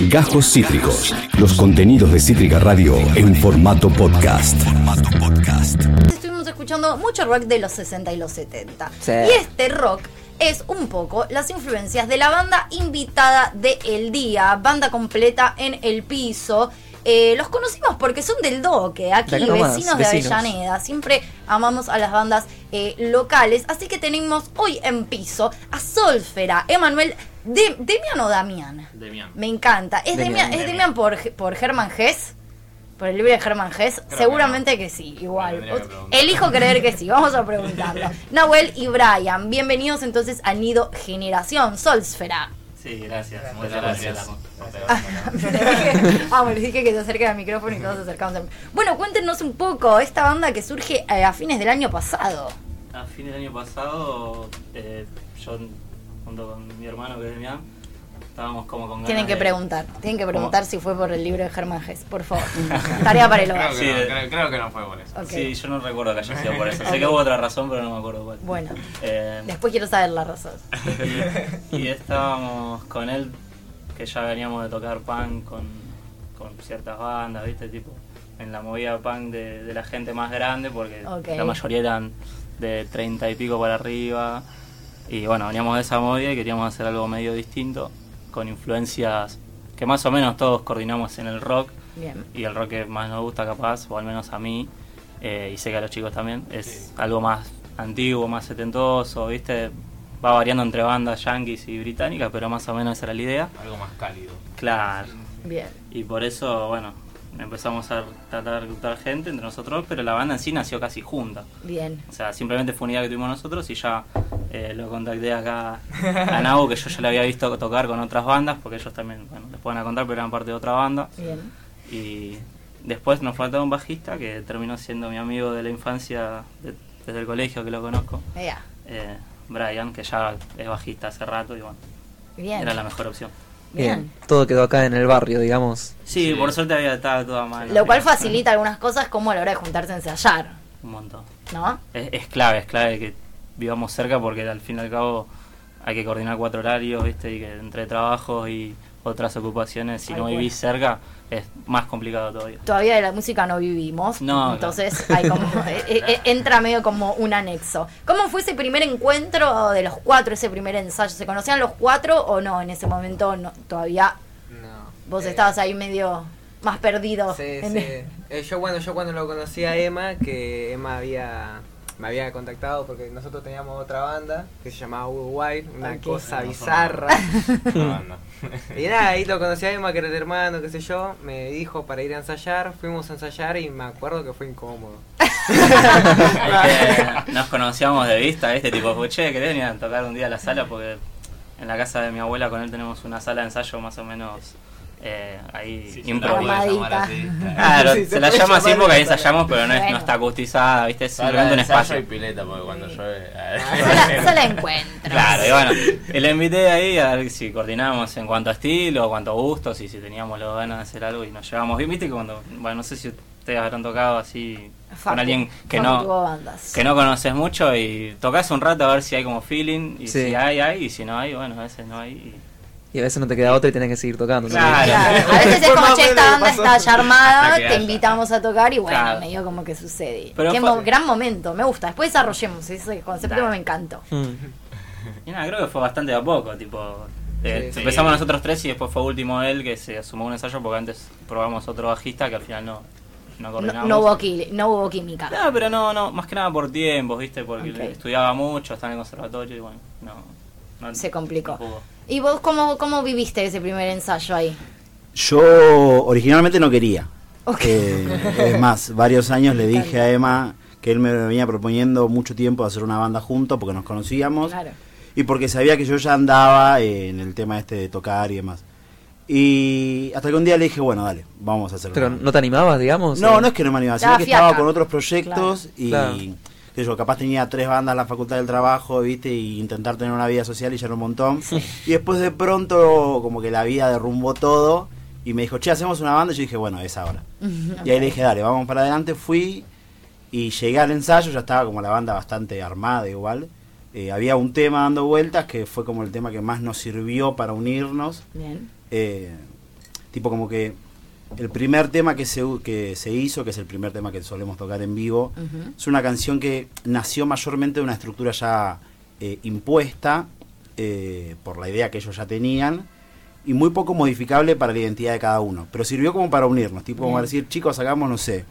Gajos Cítricos. Los contenidos de Cítrica Radio en formato podcast. Estuvimos escuchando mucho rock de los 60 y los 70. Sí. Y este rock es un poco las influencias de la banda invitada de El Día, banda completa en el piso. Eh, los conocimos porque son del Doque, aquí De vecinos de. Avellaneda. Siempre amamos a las bandas eh, locales. Así que tenemos hoy en piso a Solfera, Emanuel, de, Demian o Damián. Demian. Me encanta. ¿Es Demian. Demian, ¿es Demian por, por Germán Gess? ¿Por el libro de Germán Gess? Seguramente que, sí, igual. Que. Elijo creer que sí, vamos a preguntarlo. Nahuel y Brian, bienvenidos entonces a Nido Generación, Solsfera. Sí, gracias. Muchas gracias. Vamos, les dije que se acerquen al micrófono y todos se acercamos. al- Bueno, cuéntenos un poco, esta banda que surge eh, a fines del año pasado. A fin del año pasado, eh, yo junto con mi hermano que es Demian, estábamos como con ganas Tienen que de- preguntar, tienen que preguntar si fue por el libro de Germán Gess, por favor. Tarea para el Creo hogar. que, Sí, no, de- creo, creo que no fue por eso. Ok. Sí, yo no recuerdo que haya sido por eso. Sé que hubo otra razón, pero no me acuerdo cuál. Bueno, Eh, después quiero saber la razón. y, y estábamos con él, que ya veníamos de tocar punk con, con ciertas bandas, ¿viste? Tipo, en la movida punk de, de la gente más grande, porque Ok. la mayoría eran de 30 y pico para arriba. Y bueno, veníamos de esa movida y queríamos hacer algo medio distinto, con influencias que más o menos todos coordinamos en el rock. Bien. Y el rock que más nos gusta, capaz, o al menos a mí, eh, y sé que a los chicos también, es algo más antiguo, más setentoso, ¿viste? Va variando entre bandas yankees y británicas, pero más o menos esa era la idea. Algo más cálido. Claro. Bien. Y por eso, bueno, empezamos a tratar de reclutar gente entre nosotros, pero la banda en sí nació casi junta. Bien. O sea, simplemente fue una idea que tuvimos nosotros y ya eh, lo contacté acá a Nabo, que yo ya le había visto tocar con otras bandas, porque ellos también, bueno, les pueden a contar, pero eran parte de otra banda. Bien. Y después nos faltaba un bajista que terminó siendo mi amigo de la infancia, de- desde el colegio que lo conozco, Vea. eh, Brian, que ya es bajista hace rato y bueno, Bien. era la mejor opción. Bien. Todo quedó acá en el barrio, digamos. Sí, por suerte había estado toda mal. Lo cual facilita algunas cosas como a la hora de juntarse a ensayar, Un montón. ¿no? Es, es clave, es clave que vivamos cerca porque al fin y al cabo hay que coordinar cuatro horarios, ¿viste? Y que entre trabajos y otras ocupaciones, si no vivís cerca, es más complicado todavía. Todavía de la música no vivimos, No, entonces hay como eh, eh, entra medio como un anexo. ¿Cómo fue ese primer encuentro de los cuatro, ese primer ensayo? ¿Se conocían los cuatro o no? En ese momento no, todavía No. vos Eh, estabas ahí medio más perdido. Sí, en- sí. Eh, yo cuando yo cuando lo conocí a Emma, que Emma había me había contactado porque nosotros teníamos otra banda que se llamaba Uruguay, una cosa No, bizarra. Y nada, ahí lo conocí a Emma, que era el hermano, qué sé yo, me dijo para ir a ensayar, fuimos a ensayar y me acuerdo que fue incómodo. Es que nos conocíamos de vista, ¿viste? Tipo, che, ¿querés venir a tocar un día a la sala? Porque en la casa de mi abuela con él tenemos una sala de ensayo más o menos eh, ahí Sí, la así. Claro, Sí, se, se la llama así porque ahí ensayamos, pero no, es, Bueno. no está acustizada, ¿viste? Es simplemente un espacio. y pileta, porque cuando Sí. llueve. Sola, sola encuentro. Claro, y bueno, y le invité ahí a ver si coordinábamos en cuanto a estilo, en cuanto a gustos y si teníamos las ganas de hacer algo y nos llevamos bien. Viste que cuando, bueno, no sé si ustedes habrán tocado así Facu, con alguien que Facu no que no conoces mucho y tocas un rato a ver si hay como feeling y Sí. si hay, hay y si no hay, bueno, a veces no hay. y- Y a veces no te queda otra y tenés que seguir tocando. Claro. Claro, a veces es como, che, esta banda está ya armada, te invitamos a tocar y bueno, Claro. medio como que sucede. Pero Qué fue- mo- gran momento, me gusta. Después desarrollemos, ese concepto me encantó. Mm. Y nada, creo que fue bastante de a poco, tipo. eh, Sí. empezamos nosotros tres y después fue último él que se sumó un ensayo porque antes probamos otro bajista que al final no, no No, coordinamos. no hubo, no hubo química. No, pero no, no, más que nada por tiempos, ¿viste? Porque estudiaba mucho, estaba en el conservatorio y bueno, no. no Se complicó. no. ¿Y vos cómo, cómo viviste ese primer ensayo ahí? Yo originalmente no quería. Eh, es más, varios años le dije a Emma que él me venía proponiendo mucho tiempo hacer una banda juntos porque nos conocíamos Claro. y porque sabía que yo ya andaba en el tema este de tocar y demás. Y hasta que un día le dije, bueno, dale, vamos a hacerlo. Pero no te animabas, digamos. No, ¿O? no es que no me animaba, sino que estaba con otros proyectos y Claro. Que yo capaz tenía tres bandas en la facultad del trabajo, viste, y intentar tener una vida social y ya era un montón. Y después de pronto como que la vida derrumbó todo y me dijo, che, hacemos una banda y yo dije, bueno, es ahora. Y ahí le dije, dale, vamos para adelante, fui y llegué al ensayo, ya estaba como la banda bastante armada igual. Eh, había un tema dando vueltas que fue como el tema que más nos sirvió para unirnos. Bien. Eh, Tipo como que el primer tema que se, que se hizo, que es el primer tema que solemos tocar en vivo, es una canción que nació mayormente de una estructura ya eh, impuesta eh, por la idea que ellos ya tenían y muy poco modificable para la identidad de cada uno. Pero sirvió como para unirnos, tipo como para decir, chicos, hagamos, no sé,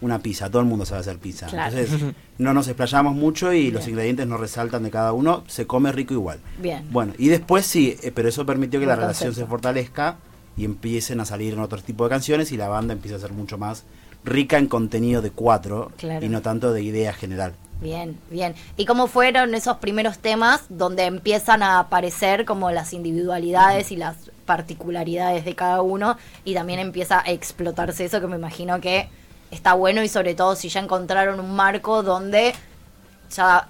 una pizza, todo el mundo sabe hacer pizza. Claro. Entonces no nos explayamos mucho y los ingredientes no resaltan de cada uno, se come rico igual. Bien. Bueno, y después sí, eh, pero eso permitió que la relación se fortalezca y empiecen a salir en otro tipo de canciones y la banda empieza a ser mucho más rica en contenido de cuatro Claro. y no tanto de idea general. Bien, bien. ¿Y cómo fueron esos primeros temas donde empiezan a aparecer como las individualidades y las particularidades de cada uno y también empieza a explotarse eso que me imagino que está bueno y sobre todo si ya encontraron un marco donde ya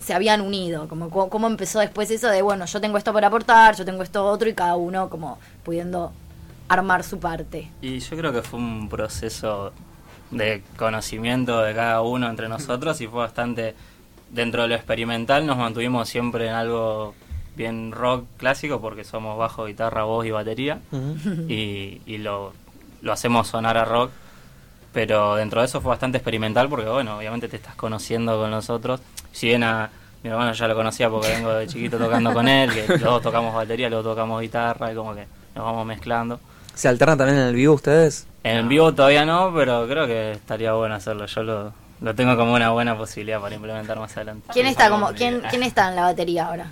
se habían unido, como cómo empezó después eso de, bueno, yo tengo esto para aportar, yo tengo esto otro y cada uno como pudiendo armar su parte. Y yo creo que fue un proceso de conocimiento de cada uno entre nosotros y fue bastante dentro de lo experimental nos mantuvimos siempre en algo bien rock clásico porque somos bajo, guitarra, voz y batería y, y lo, lo hacemos sonar a rock pero dentro de eso fue bastante experimental porque bueno obviamente te estás conociendo con nosotros si bien a mi hermano ya lo conocía porque vengo de chiquito tocando con él que los dos tocamos batería luego tocamos guitarra y como que nos vamos mezclando ¿Se alternan también en el vivo ustedes? en vivo todavía no, pero creo que estaría bueno hacerlo. Yo lo, lo tengo como una buena posibilidad para implementar más adelante. ¿Quién está como quién quién está en la batería ahora?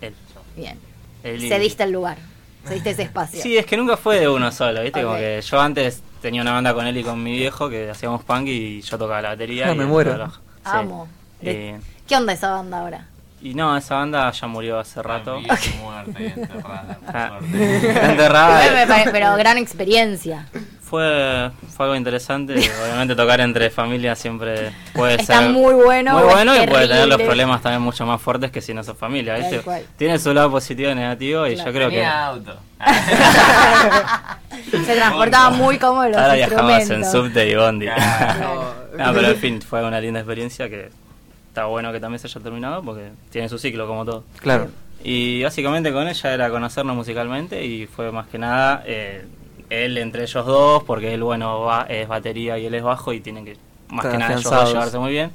Él. Bien. Él y- Cediste el lugar. Cediste ese espacio. Sí, es que nunca fue de uno solo, ¿viste? Como que yo antes tenía una banda con él y con mi viejo que hacíamos punk y yo tocaba la batería. Ah, y me muero. el. Sí. Amo. De- Eh, ¿Qué onda esa banda ahora? y no, esa banda ya murió hace rato. Viva muerta y enterrada, por Ah. suerte. Está enterrada. Pero gran experiencia. Fue, fue algo interesante. Obviamente tocar entre familias siempre puede Está ser muy bueno, muy bueno y puede tener los problemas también mucho más fuertes que si no sos familia. Tiene su lado positivo y negativo y Claro. yo creo que Tenía auto. Se transportaba muy cómodo los ahora viajabas en subte y bondi. Claro. no, pero en fin, fue una linda experiencia que está bueno que también se haya terminado porque tiene su ciclo como todo. Claro. Y básicamente con ella era conocernos musicalmente y fue más que nada eh, él entre ellos dos, porque él, bueno, va, es batería y él es bajo y tienen que, más Están que nada, ellos dos llevarse muy bien.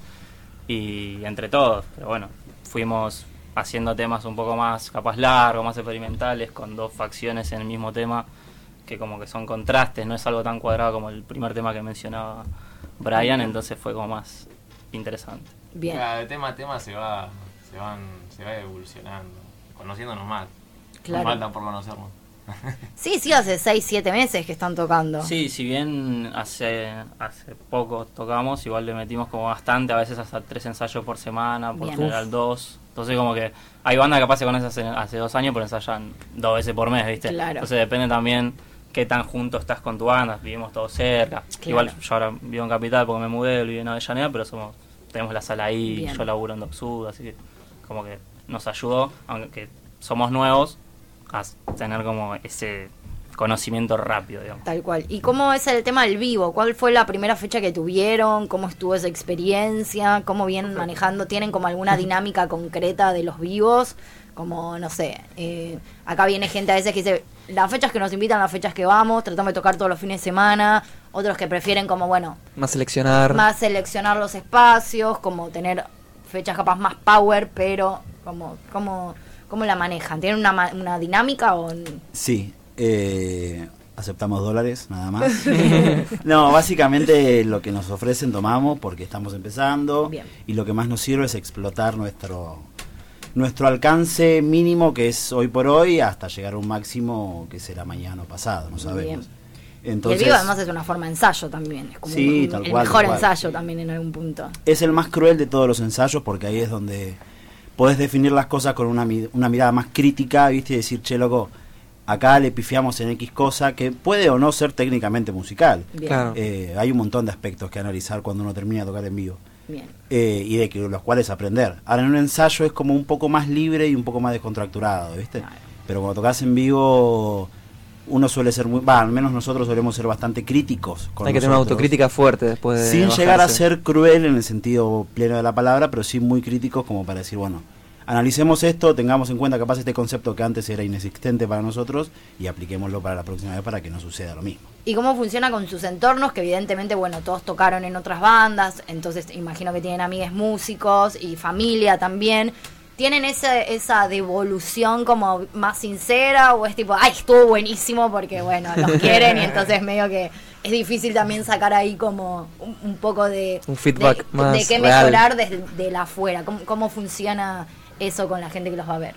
Y entre todos, pero bueno, fuimos haciendo temas un poco más capaz largos, más experimentales, con dos facciones en el mismo tema, que como que son contrastes, no es algo tan cuadrado como el primer tema que mencionaba Brian, entonces fue como más interesante. Bien. De tema a tema se va, se van, se va evolucionando, conociéndonos más. Claro. Nos falta por conocernos. Sí, sí, hace 6, 7 meses que están tocando. Sí, si bien hace hace poco tocamos, igual le metimos como bastante, a veces hasta tres ensayos por semana, por Bien. general dos. Entonces como que hay bandas que capaz se conocen hace, hace dos años, pero ensayan dos veces por mes, ¿viste? Claro. Entonces depende también qué tan junto estás con tu banda, vivimos todos cerca. Claro. Igual yo ahora vivo en Capital porque me mudé, vivo en Avellaneda, pero somos tenemos la sala ahí, Bien. yo laburo en Doc Sud, así que como que nos ayudó, aunque somos nuevos, a tener como ese conocimiento rápido, digamos. Tal cual. ¿Y cómo es el tema del vivo? ¿Cuál fue la primera fecha que tuvieron? ¿Cómo estuvo esa experiencia? ¿Cómo vienen manejando? ¿Tienen como alguna dinámica concreta de los vivos? Como, no sé, eh, acá viene gente a veces que dice, las fechas que nos invitan, las fechas que vamos, tratamos de tocar todos los fines de semana. Otros que prefieren como, bueno, Más seleccionar. más seleccionar los espacios, como tener fechas capaz más power, pero como, como, ¿cómo la manejan? ¿Tienen una, ma- una dinámica o...? Sí, eh, aceptamos dólares, nada más. no, básicamente lo que nos ofrecen tomamos porque estamos empezando Bien. y lo que más nos sirve es explotar nuestro nuestro alcance mínimo que es hoy por hoy hasta llegar a un máximo que será mañana o pasado, no sabemos. Bien. Entonces, el vivo además es una forma de ensayo también, es como Sí, un- tal el cual, mejor tal ensayo también en algún punto. es el más cruel de todos los ensayos porque ahí es donde podés definir las cosas con una, una mirada más crítica, ¿viste? Y decir, che, loco, acá le pifiamos en X cosa que puede o no ser técnicamente musical. Claro. Eh, hay un montón de aspectos que analizar cuando uno termina de tocar en vivo. Eh, y de que los cuales aprender. Ahora en un ensayo es como un poco más libre y un poco más descontracturado, ¿viste? Claro. Pero cuando tocas en vivo uno suele ser muy, va, al menos nosotros solemos ser bastante críticos. Con Hay que tener una autocrítica fuerte después de Sin llegar a ser cruel en el sentido pleno de la palabra, pero sí muy críticos como para decir, bueno, analicemos esto, tengamos en cuenta capaz este concepto que antes era inexistente para nosotros y apliquémoslo para la próxima vez para que no suceda lo mismo. ¿Y cómo funciona con sus entornos? Que evidentemente, bueno, todos tocaron en otras bandas, entonces imagino que tienen amigos músicos y familia también. ¿Tienen esa, esa devolución como más sincera o es tipo, ay, estuvo buenísimo porque, bueno, los quieren y entonces medio que es difícil también sacar ahí como un, un poco de... Un feedback de, más De qué mejorar desde de la afuera. ¿Cómo, ¿Cómo funciona eso con la gente que los va a ver?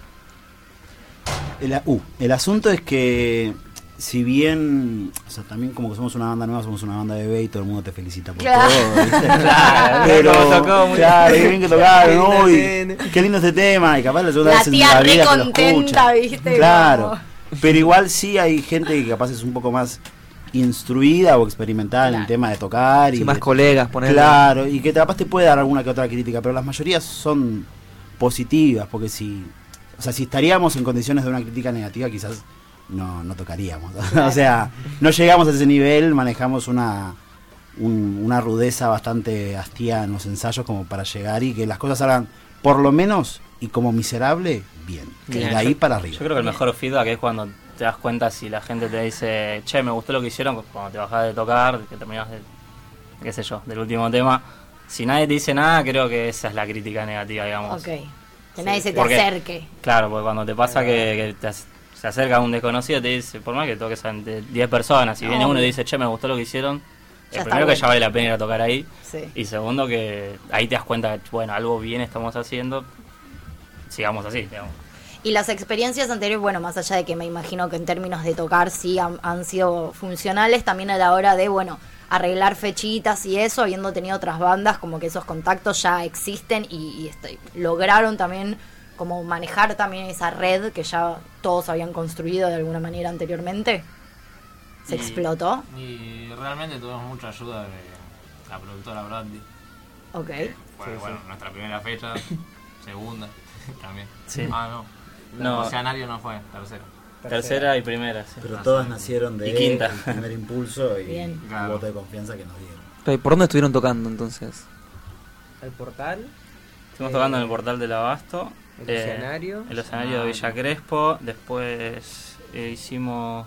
El, uh, el asunto es que si bien, o sea, también como que somos una banda nueva, somos una banda de bebé y todo el mundo te felicita por Claro. todo, ¿viste? Claro, pero tocó muy claro, qué bien que tocaron, ¿no? Y Qué lindo este tema, y capaz la segunda La vez en la vida que lo contenta, escucha. ¿viste? Claro. Como- Pero igual sí hay gente que capaz es un poco más instruida o experimentada en el tema de tocar y Sí, más de- colegas, poner. Claro, y que capaz te puede dar alguna que otra crítica, pero las mayorías son positivas, porque si, o sea, si estaríamos en condiciones de una crítica negativa, quizás no, no tocaríamos. o sea, no llegamos a ese nivel, manejamos una, un- una rudeza bastante hastía en los ensayos como para llegar y que las cosas salgan, por lo menos, y como miserable, bien. Bien. de ahí para arriba. Yo creo que el mejor feedback es cuando te das cuenta si la gente te dice, che, me gustó lo que hicieron cuando te bajás de tocar, que terminás de, qué sé yo, del último tema. Si nadie te dice nada, creo que esa es la crítica negativa, digamos. Ok. Que nadie se te Porque- acerque. Claro, porque cuando te pasa que, que te se acerca un desconocido, te dice, por más que toques ante 10 personas, si viene uno y dice, che, me gustó lo que hicieron, el primero que ya vale la pena ir a tocar ahí, Sí. y segundo que ahí te das cuenta que, bueno, algo bien estamos haciendo, sigamos así, digamos. Y las experiencias anteriores, bueno, más allá de que me imagino que en términos de tocar sí han, han sido funcionales, también a la hora de, bueno, arreglar fechitas y eso, habiendo tenido otras bandas, como que esos contactos ya existen y, y este, lograron también como manejar también esa red que ya todos habían construido de alguna manera anteriormente. Se Y- explotó. Y realmente tuvimos mucha ayuda de la productora Brandy. Ok. Fue, bueno, nuestra primera fecha, segunda también. Sí. Ah, no. No. Oceanario no fue, tercera. Tercera y primera, sí. Pero todas nacieron de Y quinta. el primer impulso y Bien. voto de confianza que nos dieron. Ok, ¿Por dónde estuvieron tocando entonces? El portal, Estuvimos Eh, tocando en el portal del Abasto. el eh, escenario. El escenario de Villa Crespo. Después eh, hicimos.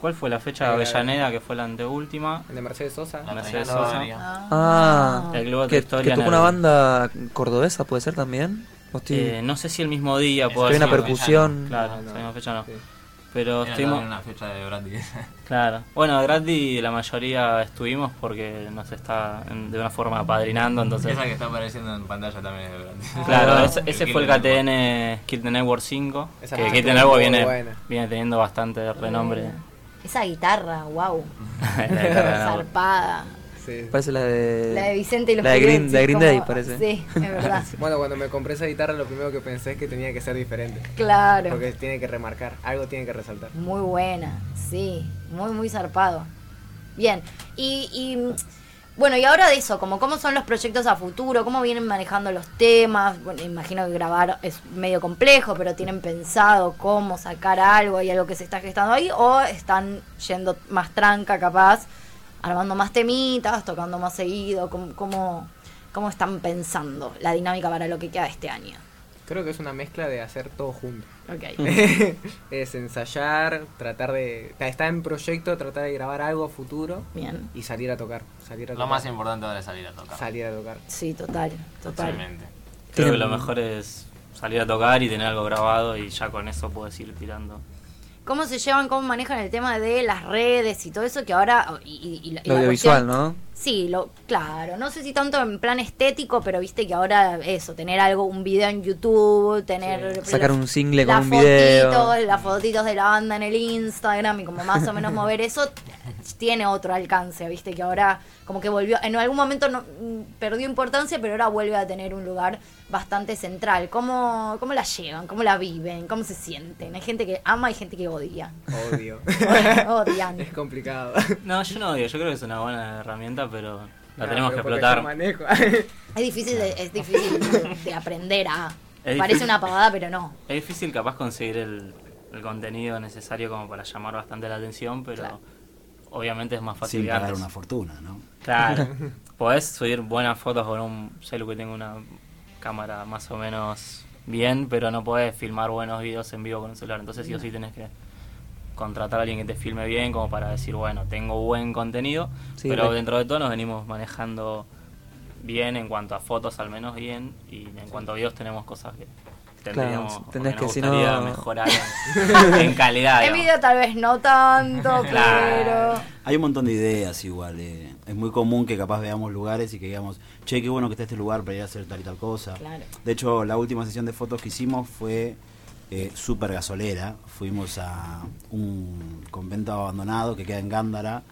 ¿Cuál fue la fecha de Avellaneda? Que fue la anteúltima. El de Mercedes Sosa. La Mercedes trainera Sosa. María. Ah, El Globo de que, Historia que tocó el- una banda cordobesa, ¿puede ser también? ¿O estoy- Eh, no sé si el mismo día. Puedo hay una percusión. Claro, No, no. esa misma fecha no. Sí. Pero Era estuvimos. una fecha de Brandy. Claro. Bueno, de Grandi la mayoría estuvimos porque nos está de una forma apadrinando. Entonces. Esa que está apareciendo en pantalla también es de Brandy. Claro, Ah, ese, ese fue el KTN Kill the Network 5. Esa que Kill the Network viene, buena. viene teniendo bastante renombre. Esa guitarra, wow. Guitarra. Zarpada. Sí. Parece la de. La de Vicente y los La de Green, de Green como- Day, parece. Sí, es verdad. Bueno, cuando me compré esa guitarra, lo primero que pensé es que tenía que ser diferente. Claro. Porque tiene que remarcar, algo tiene que resaltar. Muy buena, sí, muy, muy zarpado. Bien, y, y, bueno, y ahora de eso, como cómo son los proyectos a futuro, cómo vienen manejando los temas, bueno, imagino que grabar es medio complejo, pero tienen pensado cómo sacar algo, hay algo que se está gestando ahí, o están yendo más tranca capaz, armando más temitas, tocando más seguido, cómo, cómo, cómo están pensando la dinámica para lo que queda este año. Creo que es una mezcla de hacer todo junto. Ok. es ensayar, tratar de... Está en proyecto, tratar de grabar algo a futuro Bien. y salir a tocar. Salir a Lo tocar. más importante ahora es salir a tocar. Salir a tocar. Sí, total, total. Totalmente. Creo que lo mejor es salir a tocar y tener algo grabado y ya con eso puedes ir tirando. ¿Cómo se llevan, cómo manejan el tema de las redes y todo eso que ahora... Y, y- y la- Lo audiovisual, cuestión- ¿no? Sí, lo, claro. No sé si tanto en plan estético, pero viste que ahora eso, tener algo, un video en YouTube, tener... Sacar un single con las un video. fotitos, las fotitos de la banda en el Instagram y como más o menos mover eso tiene otro alcance, viste que ahora como que volvió, en algún momento no, perdió importancia, pero ahora vuelve a tener un lugar bastante central. ¿Cómo, ¿Cómo la llevan? ¿Cómo la viven? ¿Cómo se sienten? Hay gente que ama y gente que odia. Odio. Odian. es complicado. No, yo no odio, yo creo que es una buena herramienta, pero la No, tenemos que pero explotar. manejo. Es difícil de, es difícil de aprender a... Es Parece difícil. una pavada, pero no. Es difícil capaz conseguir el, el contenido necesario como para llamar bastante la atención, pero Claro. obviamente es más fácil Sin pagar una fortuna, ¿no? Claro. Podés subir buenas fotos con un celu que tenga una cámara más o menos bien, pero no podés filmar buenos videos en vivo con un celular. Entonces sí o sí tenés que contratar a alguien que te filme bien como para decir, bueno, tengo buen contenido, Sí, pero re- dentro de todo nos venimos manejando bien en cuanto a fotos al menos bien y en cuanto a videos tenemos cosas que tendríamos Claro, nos que si no- mejorar en, en calidad. En video tal vez no tanto, Claro. pero... Hay un montón de ideas igual. eh. Es muy común que capaz veamos lugares y que digamos, che, qué bueno que esté este lugar para ir a hacer tal y tal cosa. Claro. De hecho, la última sesión de fotos que hicimos fue eh, súper gasolera. Fuimos a un convento abandonado que queda en Gándara,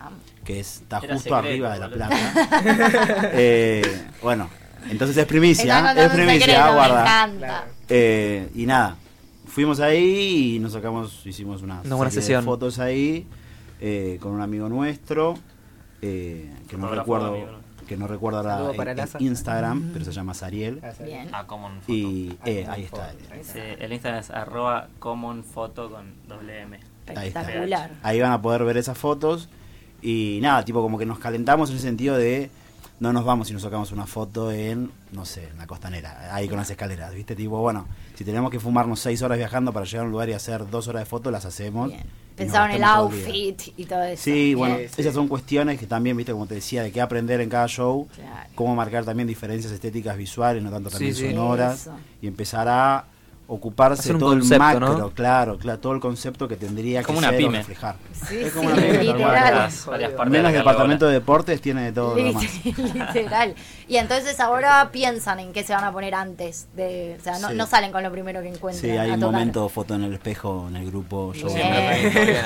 que es- está Era justo secreto, arriba de la boludo. plata. Eh, bueno, entonces es primicia, es primicia, secreto, me guarda. Eh, y nada, fuimos ahí y nos sacamos, hicimos una, Una buena sesión. de fotos ahí eh, con un amigo nuestro eh, que no recuerdo amigo, que no recuerdo ahora. Instagram, pero se llama Sariel. Gracias. Bien. A Common Photo. Y eh, ahí está. El Instagram es arroba common photo con doble M. Ahí está. Espectacular. Ahí van a poder ver esas fotos. Y nada, tipo como que nos calentamos en el sentido de no nos vamos si nos sacamos una foto en, no sé, en la costanera, ahí con las escaleras, ¿viste? Tipo, bueno, si tenemos que fumarnos seis horas viajando para llegar a un lugar y hacer dos horas de fotos, las hacemos. Bien. y nos Pensaron el outfit y todo eso. Sí, bueno, sí. esas son cuestiones que también, viste, como te decía, de qué aprender en cada show, Claro. cómo marcar también diferencias estéticas visuales, no tanto también Sí, sonoras, y empezar a ocuparse todo el macro, ¿no? claro, claro, todo el concepto que tendría Como que una ser o pyme. reflejar. Sí, Es sí, como una pyme, literal. Menos departamento de deportes tiene de todo lo demás. Literal. Y entonces ahora piensan en qué se van a poner antes. De, o sea, no, Sí. no salen con lo primero que encuentran. Sí, hay un momento foto en el espejo en el grupo. Yo Bien. Siempre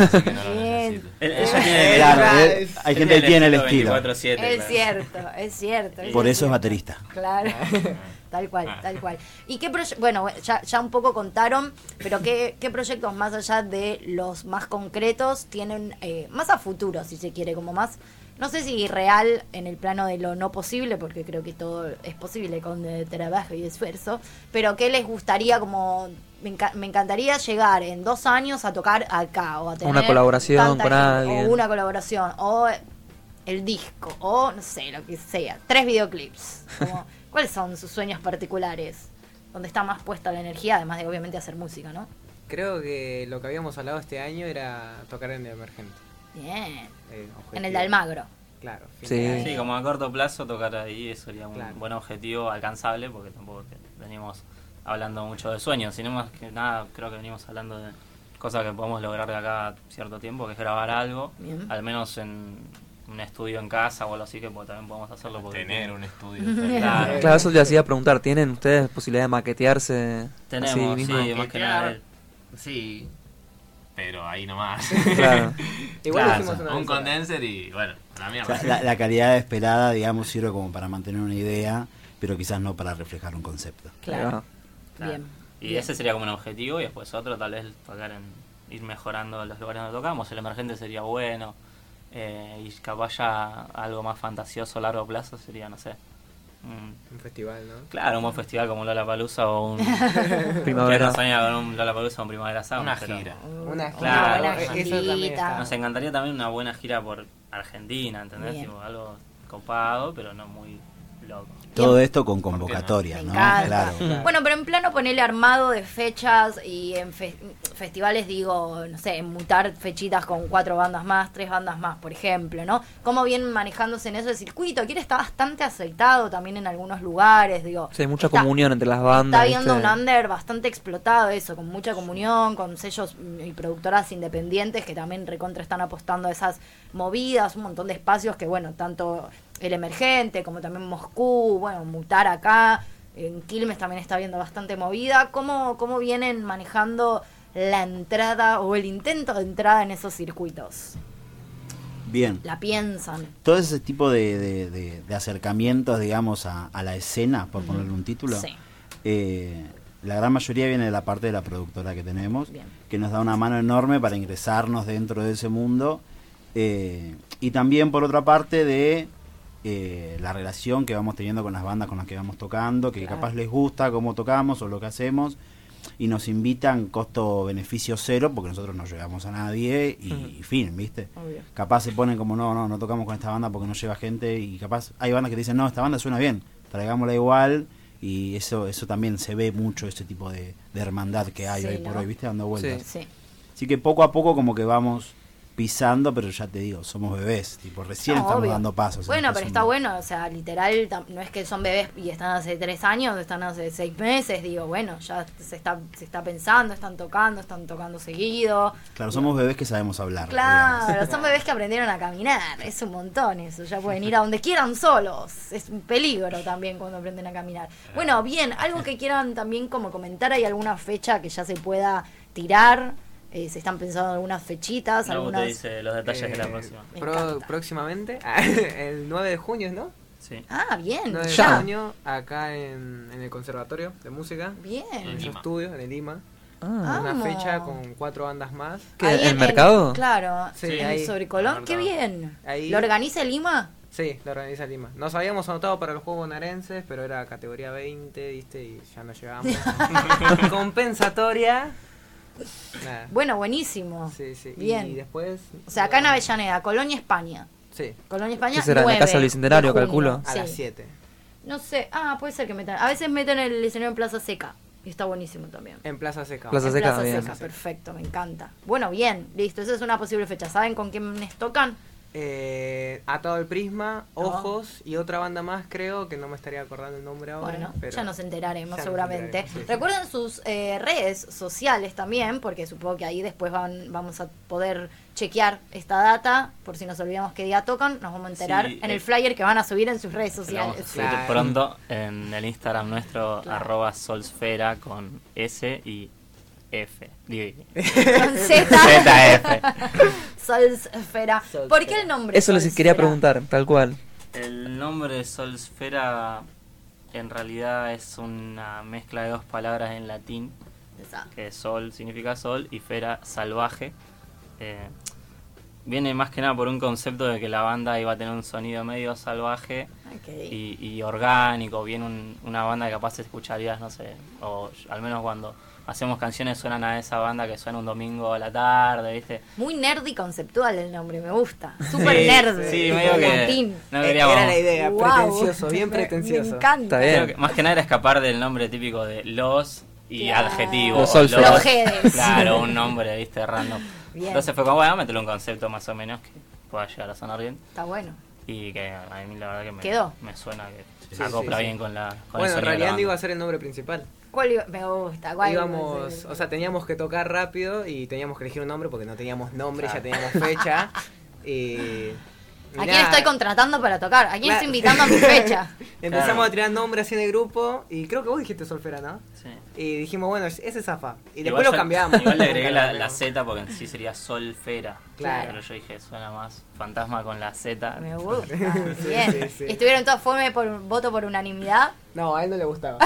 hay gente que tiene el estilo. 24/7, Es cierto, es cierto. Por eso es baterista. Claro, tal cual, tal cual. ¿Y qué proye- bueno, ya, ya un poco contaron, pero qué, qué proyectos más allá de los más concretos tienen eh, más a futuro, si se quiere, como más, no sé si real en el plano de lo no posible, porque creo que todo es posible con eh, trabajo y esfuerzo, pero qué les gustaría como... Me, enca- me encantaría llegar en dos años a tocar acá o a tener Una colaboración con alguien. o una colaboración o el disco o no sé, lo que sea, tres videoclips. Como, ¿Cuáles son sus sueños particulares? Donde está más puesta la energía, además de obviamente hacer música, ¿no? Creo que lo que habíamos hablado este año era tocar en el emergente. Bien. eh, En el de. Almagro. Claro. Sí. Sí, como a corto plazo tocar ahí sería un Claro. buen objetivo alcanzable porque tampoco venimos hablando mucho de sueños, sino más que nada creo que venimos hablando de cosas que podemos lograr de acá a cierto tiempo, que es grabar algo, Bien. al menos en un estudio en casa o algo así que pues, también podemos hacerlo. Porque Tener un estudio. Claro. Claro, eso te hacía preguntar, ¿tienen ustedes posibilidad de maquetearse Tenemos, así sí, más que nada. Sí, pero ahí nomás. Claro. Igual Claro, hicimos una un condenser y bueno, la O mierda. sea, la, la calidad esperada, digamos, sirve como para mantener una idea, pero quizás no para reflejar un concepto. Claro. Claro. Bien. Y Bien. ese sería como un objetivo y después otro tal vez tocar en ir mejorando los lugares donde tocamos. El emergente sería bueno eh, y capaz ya algo más fantasioso a largo plazo sería, no sé. Un- Un festival, ¿no? claro, un buen festival como Lola Palusa o un Primavera. con un Lola Palusa o un Primavera Sound. Una pero gira. Una Claro. gira, Una eh, eso también. Nos encantaría también una buena gira por Argentina, ¿entendés? Tipo, algo copado, pero no muy loco. Todo esto con convocatoria, ¿no? Claro. Bueno, pero en plano ponerle armado de fechas y en fe- festivales, digo, no sé, en mutar fechitas con cuatro bandas más, tres bandas más, por ejemplo, ¿no? Cómo vienen manejándose en ese circuito. Aquí está bastante aceitado también en algunos lugares, digo. Sí, hay mucha Está- comunión entre las bandas. Está viendo ¿viste? un under bastante explotado eso, con mucha comunión, con sellos y productoras independientes que también recontra están apostando a esas movidas, un montón de espacios que, bueno, tanto el emergente como también Moscú, bueno, mutar acá, en Quilmes también está viendo bastante movida. ¿Cómo, cómo vienen manejando la entrada o el intento de entrada en esos circuitos? Bien. ¿La piensan? Todo ese tipo de, de- de- de acercamientos, digamos, a, a la escena, por ponerle un título, Sí. eh, la gran mayoría viene de la parte de la productora que tenemos, Bien. que nos da una mano enorme para ingresarnos dentro de ese mundo. eh, y también, por otra parte, de eh, la relación que vamos teniendo con las bandas con las que vamos tocando, que Claro. capaz les gusta cómo tocamos o lo que hacemos. Y nos invitan costo-beneficio cero, porque nosotros no llegamos a nadie y, fin, ¿viste? Obvio. capaz se ponen como no, no, no tocamos con esta banda porque no lleva gente y capaz hay bandas que te dicen, no, esta banda suena bien, traigámosla igual y eso eso también se ve mucho, ese tipo de, de hermandad que hay Sí, hoy por hoy, ¿viste? Dando vueltas. Sí. Así que poco a poco como que vamos pisando, pero ya te digo, somos bebés, tipo, recién No, estamos obvio. dando pasos. Bueno, pero es está bueno, o sea, literal, no es que son bebés y están hace tres años, están hace seis meses, digo, bueno, ya se está, se está pensando, están tocando, están tocando seguido. Claro, somos bebés que sabemos hablar. Claro, digamos. son bebés que aprendieron a caminar, es un montón eso, ya pueden ir a donde quieran solos, es un peligro también cuando aprenden a caminar. Bueno, bien, algo que quieran también como comentar, ¿hay alguna fecha que ya se pueda tirar? Eh, ¿Se están pensando algunas fechitas? Luego algunas... te dice los detalles de la Eh, próxima. Pro- próximamente, el 9 de junio, ¿no? Sí. Ah, bien, 9 de ya. junio, acá en, en el Conservatorio de Música, en Bien. nuestro Lima. estudio, en el Lima. Ah, Una Amo. fecha con cuatro bandas más. ¿Qué, Ahí ¿el en mercado? claro, Sí, en ahí. sobre Colón, En qué el bien. Ahí. ¿Lo organiza Lima? Sí, lo organiza Lima. Nos habíamos anotado para los Juegos Bonaerenses, pero era categoría 20, ¿viste? Y ya no llegamos. Compensatoria. Nada. Bueno, buenísimo. Sí, sí. Bien. Y después. O sea, acá en Avellaneda, Colonia, España. Sí, Colonia, España. ¿Qué será? ¿En la 9 Casa del Bicentenario, de calculo? a Sí. las 7. No sé. Ah, puede ser que metan. A veces meten el escenario en Plaza Seca. Y está buenísimo también. En Plaza Seca. Plaza En Seca, Plaza bien. Seca, perfecto, me encanta. Bueno, bien, listo. Esa es una posible fecha. ¿Saben con quiénes tocan? Eh, Atado el Prisma. Ojos y otra banda más, creo, que no me estaría acordando el nombre ahora. Bueno, pero ya nos enteraremos ya nos seguramente. enteraremos, sí, sí. Recuerden sus eh, redes sociales también, porque supongo que ahí después van, vamos a poder chequear esta data, por si nos olvidamos qué día tocan, nos vamos a enterar Sí, en eh, el flyer que van a subir en sus redes sociales. a subir Claro. pronto en el Instagram nuestro, Claro. arroba solsfera con S y F. Con Z, ZF. Solsfera. ¿Por qué el nombre? Eso les quería preguntar, tal cual. El nombre de Solsfera en realidad es una mezcla de dos palabras en latín, Esa. que sol significa sol y fera salvaje. Eh, viene más que nada por un concepto de que la banda iba a tener un sonido medio salvaje y, y orgánico, bien un- una banda que capaz escucharías, no sé, o al menos cuando hacemos canciones suenan a esa banda que suena un domingo a la tarde, ¿viste? Muy nerd y conceptual el nombre, me gusta. Súper Sí, nerd. Sí, medio que latín. no Eh, queríamos- Era la idea, Guau. pretencioso, bien pretencioso. Me encanta. Está bien. Creo que más que nada era escapar del nombre típico de los y Claro. adjetivo. Los. Los. Claro, un nombre, viste, random. Bien. Entonces fue como, bueno, métele un concepto más o menos que pueda llegar a sonar bien. Está bueno. Y que a mí la verdad que me, Quedó. me suena que Sí, se acopla sí, sí. bien con la con el Bueno, en realidad a ser el nombre principal. ¿Cuál iba? Me gusta. ¿cuál iba a Íbamos, ser? o sea, teníamos que tocar rápido y teníamos que elegir un nombre porque no teníamos nombre, ya teníamos fecha. y ¿A quién estoy contratando para tocar? ¿A quién Claro. estoy invitando a mi fecha? Empezamos Claro. a tirar nombres así en el grupo y creo que vos dijiste Solfera, ¿no? Sí. Y dijimos, bueno, ese es Zafa. Y Igual después lo yo- cambiamos. Igual le agregué la. Z porque en sí sería Solfera. Claro. Pero yo dije, suena más fantasma con la Z. Me gusta. Sí, Bien. sí, sí. ¿Estuvieron todos fue por voto por unanimidad? No, a él no le gustaba.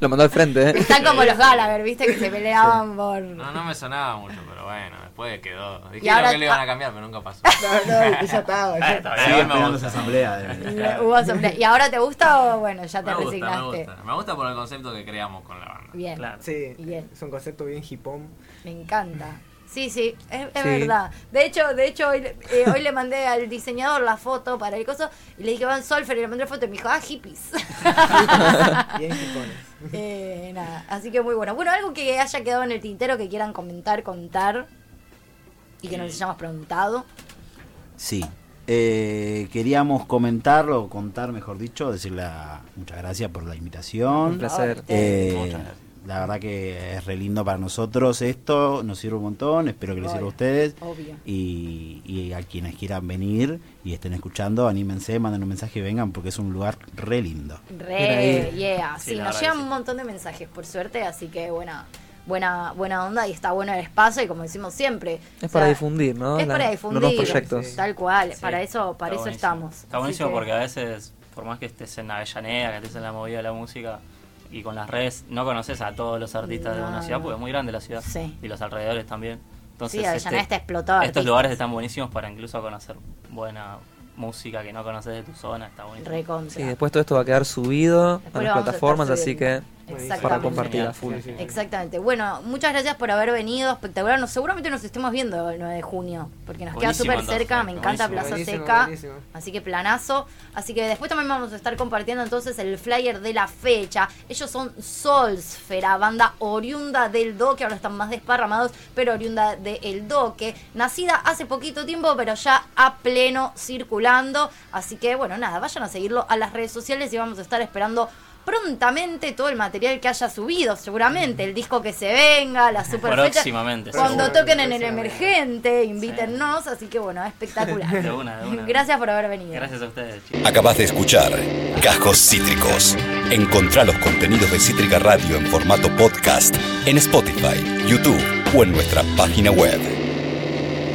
Lo mandó al frente, ¿eh? Están como los Gallagher, ¿viste? Que se peleaban por... No, no me sonaba mucho, pero bueno, después quedó. ahora- Dijeron que lo iban a cambiar, pero nunca pasó. No, no, ya estaba. Ah, ya- esperando asamblea. de- Hubo asamblea. ¿Y ahora te gusta o bueno, ya te Me gusta, me resignaste? gusta. Me gusta por el concepto que creamos con la banda. Bien, Claro. Sí, Bien. es un concepto bien hipón. me encanta. Sí, sí, es, es Sí. verdad. De hecho, de hecho hoy, eh, hoy le mandé al diseñador la foto para el coso y le dije, van Solfer y le mandé la foto y me dijo, ah, hippies. Bien. Eh, nada, así que muy bueno. Bueno, algo que haya quedado en el tintero que quieran comentar, contar y que nos hayamos preguntado. Sí. Eh, queríamos comentarlo, contar mejor dicho, decirle a- muchas gracias por la invitación. Un placer. Eh, Muchas gracias. la verdad que es re lindo para nosotros esto, nos sirve un montón, espero que les sirva a ustedes. Obvio. Y, y a quienes quieran venir y estén escuchando, anímense, manden un mensaje y vengan porque es un lugar re lindo. Re, yeah. Sí, nos llegan un montón de mensajes, por suerte, así que buena, buena, buena onda y está bueno el espacio y como decimos siempre. Es o para difundir, ¿no? Es La- para difundir. proyectos. Sí. Tal cual, Sí, para eso, para eso buenísimo. estamos. Está buenísimo que- porque a veces, por más que estés en Avellaneda, que estés en la movida de la música y con las redes, no conoces a todos los artistas de una ciudad porque es muy grande la ciudad Sí. y los alrededores también. Entonces, Sí, Avellaneda está explotado Estos artistas. lugares están buenísimos para incluso conocer buena música que no conoces de tu zona, está buenísimo. Recontra. Sí, después todo esto va a quedar subido Después a las a plataformas, así que subiendo. para Exactamente. compartir a full. Sí, sí, sí. Exactamente. Bueno, muchas gracias por haber venido. Espectacular. Nos, seguramente nos estemos viendo el 9 de junio. Porque nos Buenísimo, queda súper cerca. Me encanta buenísimo. Plaza Buenísimo, Seca. buenísimo. Así que planazo. Así que después también vamos a estar compartiendo entonces el flyer de la fecha. Ellos son Solsfera, banda oriunda del Doque. Ahora están más desparramados, pero oriunda del Doque. Nacida hace poquito tiempo, pero ya a pleno circulando. Así que bueno, nada, vayan a seguirlo a las redes sociales y vamos a estar esperando prontamente todo el material que haya subido, seguramente, el disco que se venga, la super fecha. Próximamente. Cuando seguro. toquen en el emergente, invítennos, así que bueno, espectacular. De una, de una. Gracias por haber venido. Gracias a ustedes, chicos. Acabas de escuchar Cajos Cítricos. Encontrá los contenidos de Cítrica Radio en formato podcast en Spotify, YouTube o en nuestra página web.